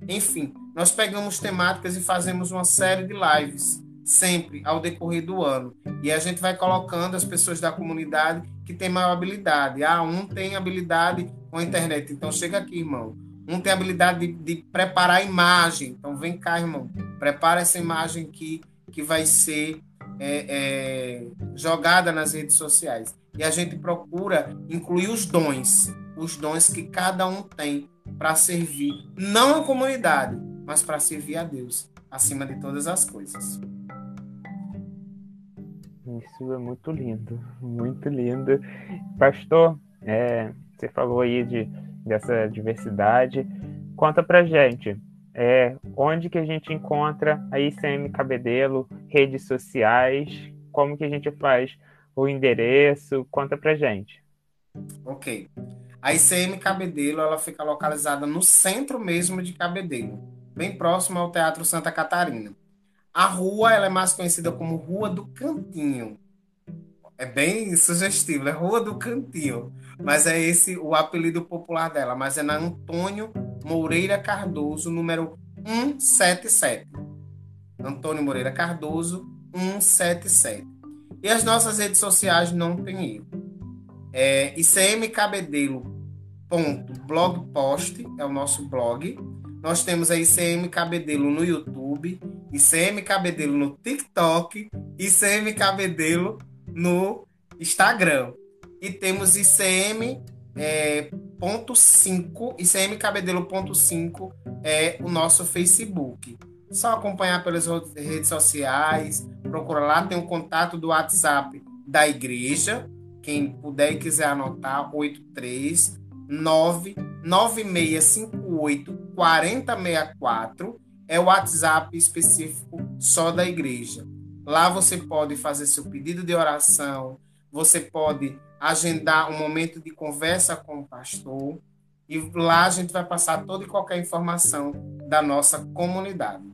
enfim, nós pegamos temáticas e fazemos uma série de lives, sempre ao decorrer do ano. E a gente vai colocando as pessoas da comunidade que têm maior habilidade. Ah, um tem habilidade com a internet, então chega aqui, irmão. Um tem habilidade de, de preparar a imagem, então vem cá, irmão. Prepara essa imagem aqui que vai ser é, é, jogada nas redes sociais. E a gente procura incluir os dons, os dons que cada um tem para servir não a comunidade, mas para servir a Deus acima de todas as coisas. Isso é muito lindo, muito lindo. Pastor, é, você falou aí de, dessa diversidade. Conta pra gente, é, onde que a gente encontra a ICM Cabedelo, redes sociais, como que a gente faz o endereço, conta pra gente. Ok. A ICM Cabedelo, ela fica localizada no centro mesmo de Cabedelo, bem próximo ao Teatro Santa Catarina. A rua, ela é mais conhecida como Rua do Cantinho. É bem sugestivo, é Rua do Cantinho, mas é esse o apelido popular dela, mas é na Antônio Moreira Cardoso, número 177. Antônio Moreira Cardoso, 177. E as nossas redes sociais não tem erro. É icmcabedelo.blogpost é o nosso blog. Nós temos a ICM Cabedelo no YouTube, ICM Cabedelo no TikTok, ICM Cabedelo no Instagram. E temos ICM é, ponto 5, ICM Cabedelo ponto 5 é o nosso Facebook. Só acompanhar pelas redes sociais, procura lá, tem o contato do WhatsApp da igreja. Quem puder e quiser anotar, 83 99658 4064 é o WhatsApp específico só da igreja. Lá você pode fazer seu pedido de oração, você pode agendar um momento de conversa com o pastor e lá a gente vai passar toda e qualquer informação da nossa comunidade.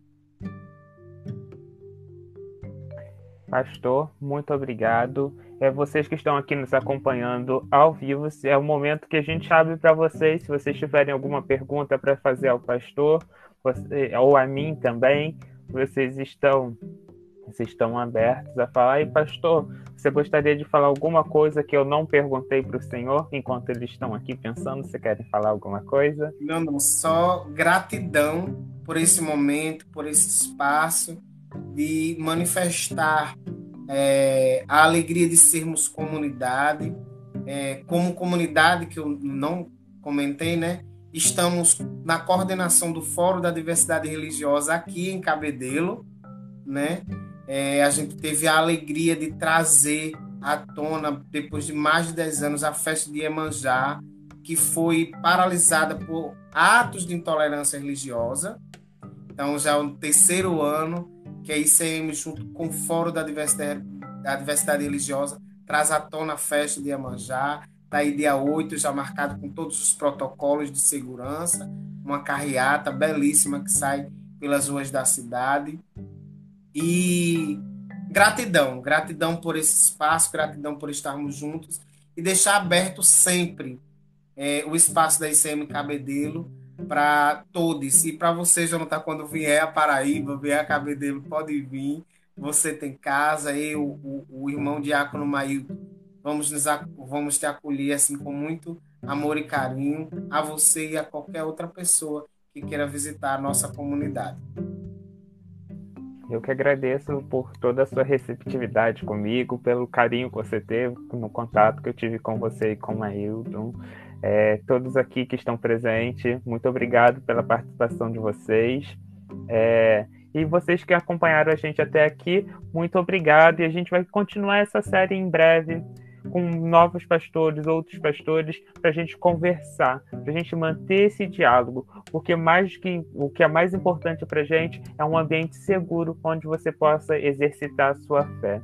Pastor, muito obrigado. É vocês que estão aqui nos acompanhando ao vivo. É o momento que a gente abre para vocês. Se vocês tiverem alguma pergunta para fazer ao pastor, você, ou a mim também, vocês estão vocês estão abertos a falar. E pastor, você gostaria de falar alguma coisa que eu não perguntei para o senhor enquanto eles estão aqui pensando? Você querem falar alguma coisa? Não, não, só gratidão por esse momento, por esse espaço de manifestar é, a alegria de sermos comunidade, é, como comunidade que eu não comentei, né? Estamos na coordenação do Fórum da Diversidade Religiosa aqui em Cabedelo, né? É, a gente teve a alegria de trazer à tona, depois de mais de 10 anos, a festa de Iemanjá, que foi paralisada por atos de intolerância religiosa. Então, já é o terceiro ano que a ICM, junto com o Fórum da Diversidade, da Diversidade Religiosa, traz à tona a festa de Iemanjá. Está aí dia 8, já marcado com todos os protocolos de segurança, uma carreata belíssima que sai pelas ruas da cidade. E gratidão, gratidão por esse espaço, gratidão por estarmos juntos e deixar aberto sempre é, o espaço da ICM Cabedelo para todos. E para você, Jonathan, quando vier a Paraíba, vier a Cabedelo, pode vir. Você tem casa, eu, o, o irmão Diácono Mailton, vamos, nos, vamos te acolher assim com muito amor e carinho a você e a qualquer outra pessoa que queira visitar a nossa comunidade. Eu que agradeço por toda a sua receptividade comigo, pelo carinho que você teve no contato que eu tive com você e com o Ailton. É, todos aqui que estão presentes, muito obrigado pela participação de vocês. É, e vocês que acompanharam a gente até aqui, muito obrigado. E a gente vai continuar essa série em breve com novos pastores, outros pastores, para a gente conversar, para a gente manter esse diálogo, porque mais que o que é mais importante para a gente é um ambiente seguro onde você possa exercitar a sua fé,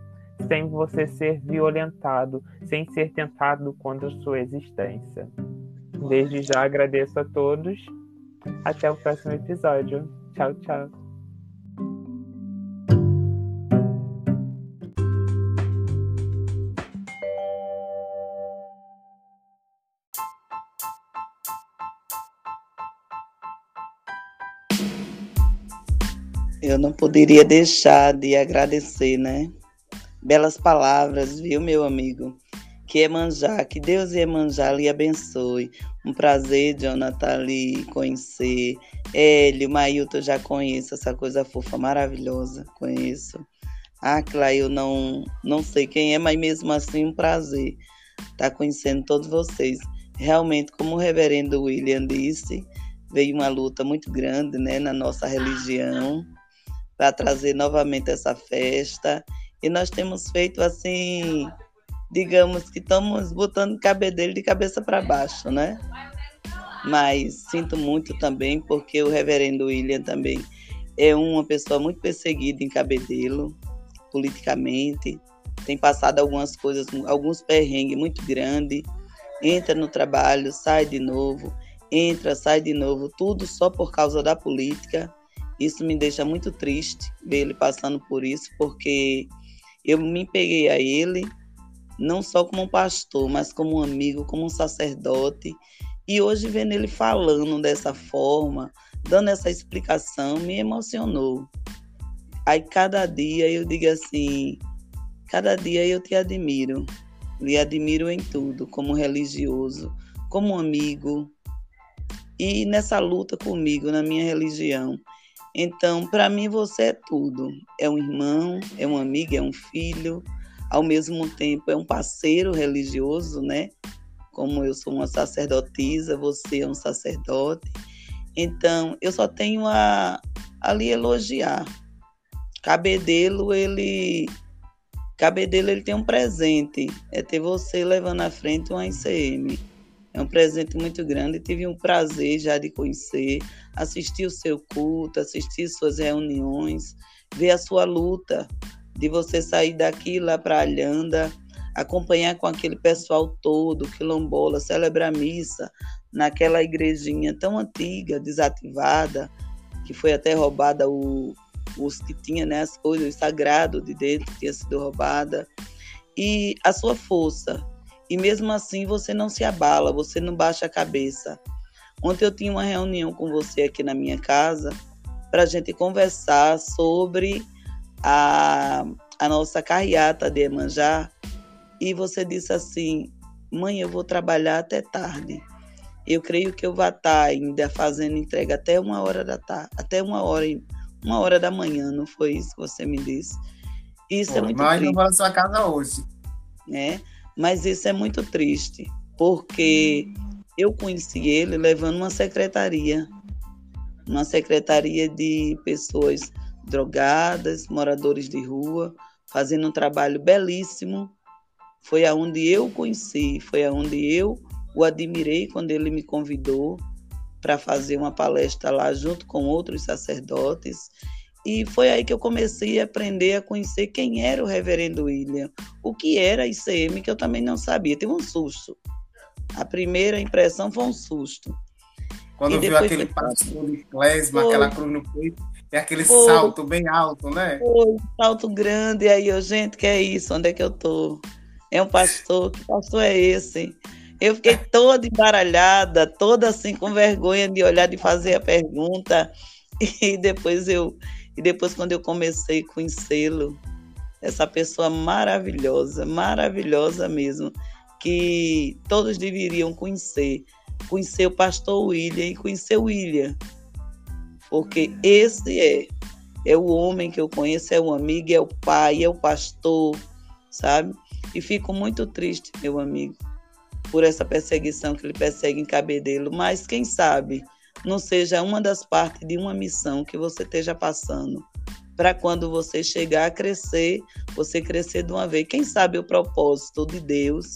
sem você ser violentado, sem ser tentado contra a sua existência. Desde já agradeço a todos. Até o próximo episódio. Tchau, tchau. Eu não poderia deixar de agradecer, né? Belas palavras, viu, meu amigo? Que Emanjá, que Deus e Emanjá lhe abençoe. Um prazer, Jonathan, lhe conhecer. Hélio, Mailton, já conheço essa coisa fofa, maravilhosa, conheço. Ah, Clá, eu não, não sei quem é, mas mesmo assim um prazer estar tá conhecendo todos vocês. Realmente, como o reverendo William disse, veio uma luta muito grande né, na nossa religião para trazer novamente essa festa. E nós temos feito assim, digamos que estamos botando cabedelo de cabeça para baixo, né? Mas sinto muito também, porque o reverendo William também é uma pessoa muito perseguida em Cabedelo, politicamente, tem passado algumas coisas, alguns perrengues muito grandes, entra no trabalho, sai de novo, entra, sai de novo, tudo só por causa da política. Isso me deixa muito triste ver ele passando por isso, porque eu me peguei a ele não só como um pastor, mas como um amigo, como um sacerdote. E hoje vendo ele falando dessa forma, dando essa explicação, me emocionou. Aí cada dia eu digo assim, cada dia eu te admiro. Lhe admiro em tudo, como religioso, como amigo. E nessa luta comigo, na minha religião, então, para mim, você é tudo. É um irmão, é um amigo, é um filho, ao mesmo tempo é um parceiro religioso, né? Como eu sou uma sacerdotisa, você é um sacerdote. Então, eu só tenho a, a lhe elogiar. Cabedelo, ele. Cabedelo, ele tem um presente. É ter você levando à frente uma ICM. É um presente muito grande. Tive um prazer já de conhecer, assistir o seu culto, assistir suas reuniões, ver a sua luta de você sair daqui lá para Alhanda, acompanhar com aquele pessoal todo, quilombola, celebrar missa naquela igrejinha tão antiga, desativada, que foi até roubada o, os que tinha né, as coisas sagradas de dentro, tinha sido roubada. E a sua força, e mesmo assim você não se abala, você não baixa a cabeça. Ontem eu tinha uma reunião com você aqui na minha casa para a gente conversar sobre a, a nossa carreata de Emanjá. E você disse assim: mãe, eu vou trabalhar até tarde. Eu creio que eu vou estar ainda fazendo entrega até uma hora da tarde, até uma hora, uma hora da manhã, não foi isso que você me disse? Isso Pô, é muito triste. Mas não vou na sua casa hoje. É, mas isso é muito triste, porque eu conheci ele levando uma secretaria, uma secretaria de pessoas drogadas, moradores de rua, fazendo um trabalho belíssimo. Foi aonde eu conheci, foi aonde eu o admirei quando ele me convidou para fazer uma palestra lá junto com outros sacerdotes. E foi aí que eu comecei a aprender a conhecer quem era o reverendo William, o que era ICM, que eu também não sabia. Teve um susto. A primeira impressão foi um susto. Quando e viu aquele pastor de clesma, aquela cruz no peito, e aquele foi. salto bem alto, né? Foi, um salto grande. E aí eu, gente, que é isso? Onde é que eu tô? É um pastor? Que pastor é esse? Eu fiquei toda embaralhada, toda assim com vergonha de olhar, de fazer a pergunta. E depois eu, e depois quando eu comecei a conhecê-lo, essa pessoa maravilhosa, maravilhosa mesmo, que todos deveriam conhecer, conhecer o pastor William e conhecer o William, porque esse é é o homem que eu conheço, é o amigo, é o pai, é o pastor, sabe? E fico muito triste, meu amigo, por essa perseguição que ele persegue em Cabedelo, mas quem sabe não seja uma das partes de uma missão que você esteja passando, para quando você chegar a crescer, você crescer de uma vez. Quem sabe o propósito de Deus,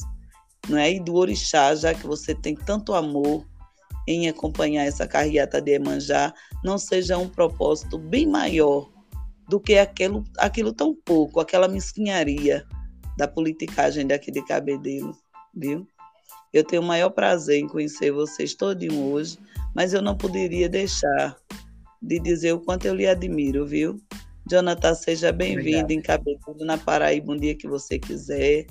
não é? E do orixá, já que você tem tanto amor em acompanhar essa carreata de Emanjá, não seja um propósito bem maior do que aquilo, aquilo tão pouco, aquela mesquinharia da politicagem daqui de Cabedelo, viu? Eu tenho o maior prazer em conhecer vocês todinho hoje, mas eu não poderia deixar de dizer o quanto eu lhe admiro, viu? Jonathan, seja bem-vindo em Cabedelo, na Paraíba, um dia que você quiser.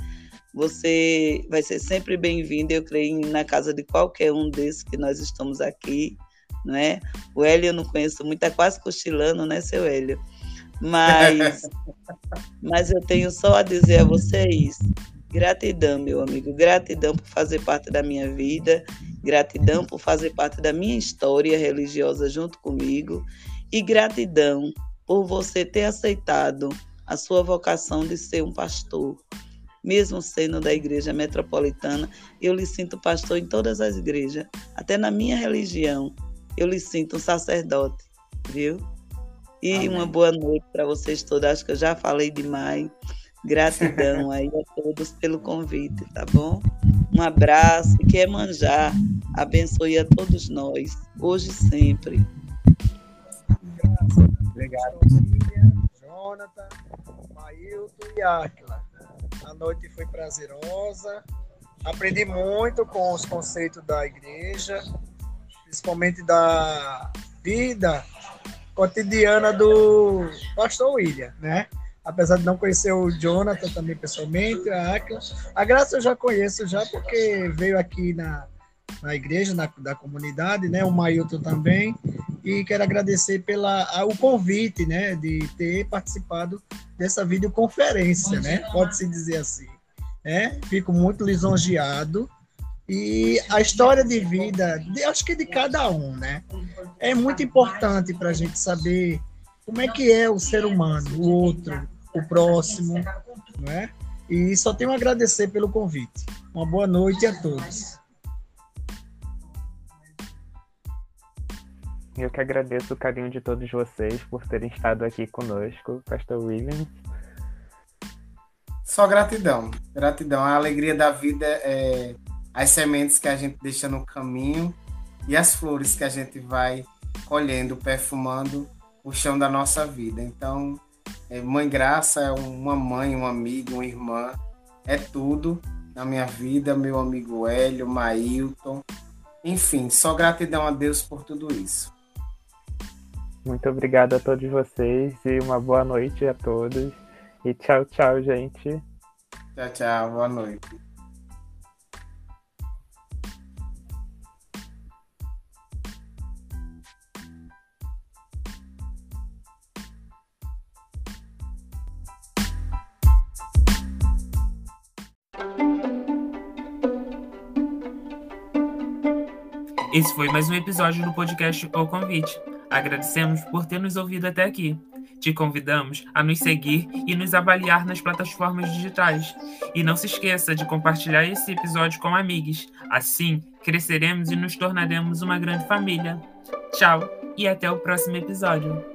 Você vai ser sempre bem-vindo, eu creio, na casa de qualquer um desses que nós estamos aqui, não é? O Hélio eu não conheço muito, é quase cochilando, né, seu Hélio? Mas, mas eu tenho só a dizer a vocês Gratidão, meu amigo, gratidão por fazer parte da minha vida, gratidão por fazer parte da minha história religiosa junto comigo e gratidão por você ter aceitado a sua vocação de ser um pastor. Mesmo sendo da igreja metropolitana, eu lhe sinto pastor em todas as igrejas, até na minha religião, eu lhe sinto um sacerdote, viu? E Amém. uma boa noite para vocês todos. Acho que eu já falei demais. Gratidão aí a todos pelo convite, tá bom? Um abraço e que manjar abençoe a todos nós, hoje e sempre. Obrigado, Jonathan, Mailton e Áquila. A noite foi prazerosa. Aprendi muito com os conceitos da igreja, principalmente da vida cotidiana do pastor William, né? Apesar de não conhecer o Jonathan também pessoalmente, a Akla. A Graça eu já conheço já porque veio aqui na, na igreja, na, da comunidade, né? O Mailton também. E quero agradecer pela a, o convite, né? De ter participado dessa videoconferência, né? Pode-se dizer assim. Né? Fico muito lisonjeado. E a história de vida, de, acho que de cada um, né? É muito importante para a gente saber como é que é o ser humano, o outro, o próximo, não é? E só tenho a agradecer pelo convite. Uma boa noite a todos. Eu que agradeço o carinho de todos vocês por terem estado aqui conosco, Pastor Williams. Só gratidão. Gratidão. A alegria da vida é as sementes que a gente deixa no caminho e as flores que a gente vai colhendo, perfumando o chão da nossa vida. Então, mãe Graça é uma mãe, um amigo, uma irmã, é tudo na minha vida, meu amigo Hélio, Mailton, enfim, só gratidão a Deus por tudo isso. Muito obrigado a todos vocês e uma boa noite a todos. E tchau, tchau, gente. Tchau, tchau, boa noite. Esse foi mais um episódio do podcast O Convite. Agradecemos por ter nos ouvido até aqui. Te convidamos a nos seguir e nos avaliar nas plataformas digitais. E não se esqueça de compartilhar esse episódio com amigos. Assim, cresceremos e nos tornaremos uma grande família. Tchau e até o próximo episódio.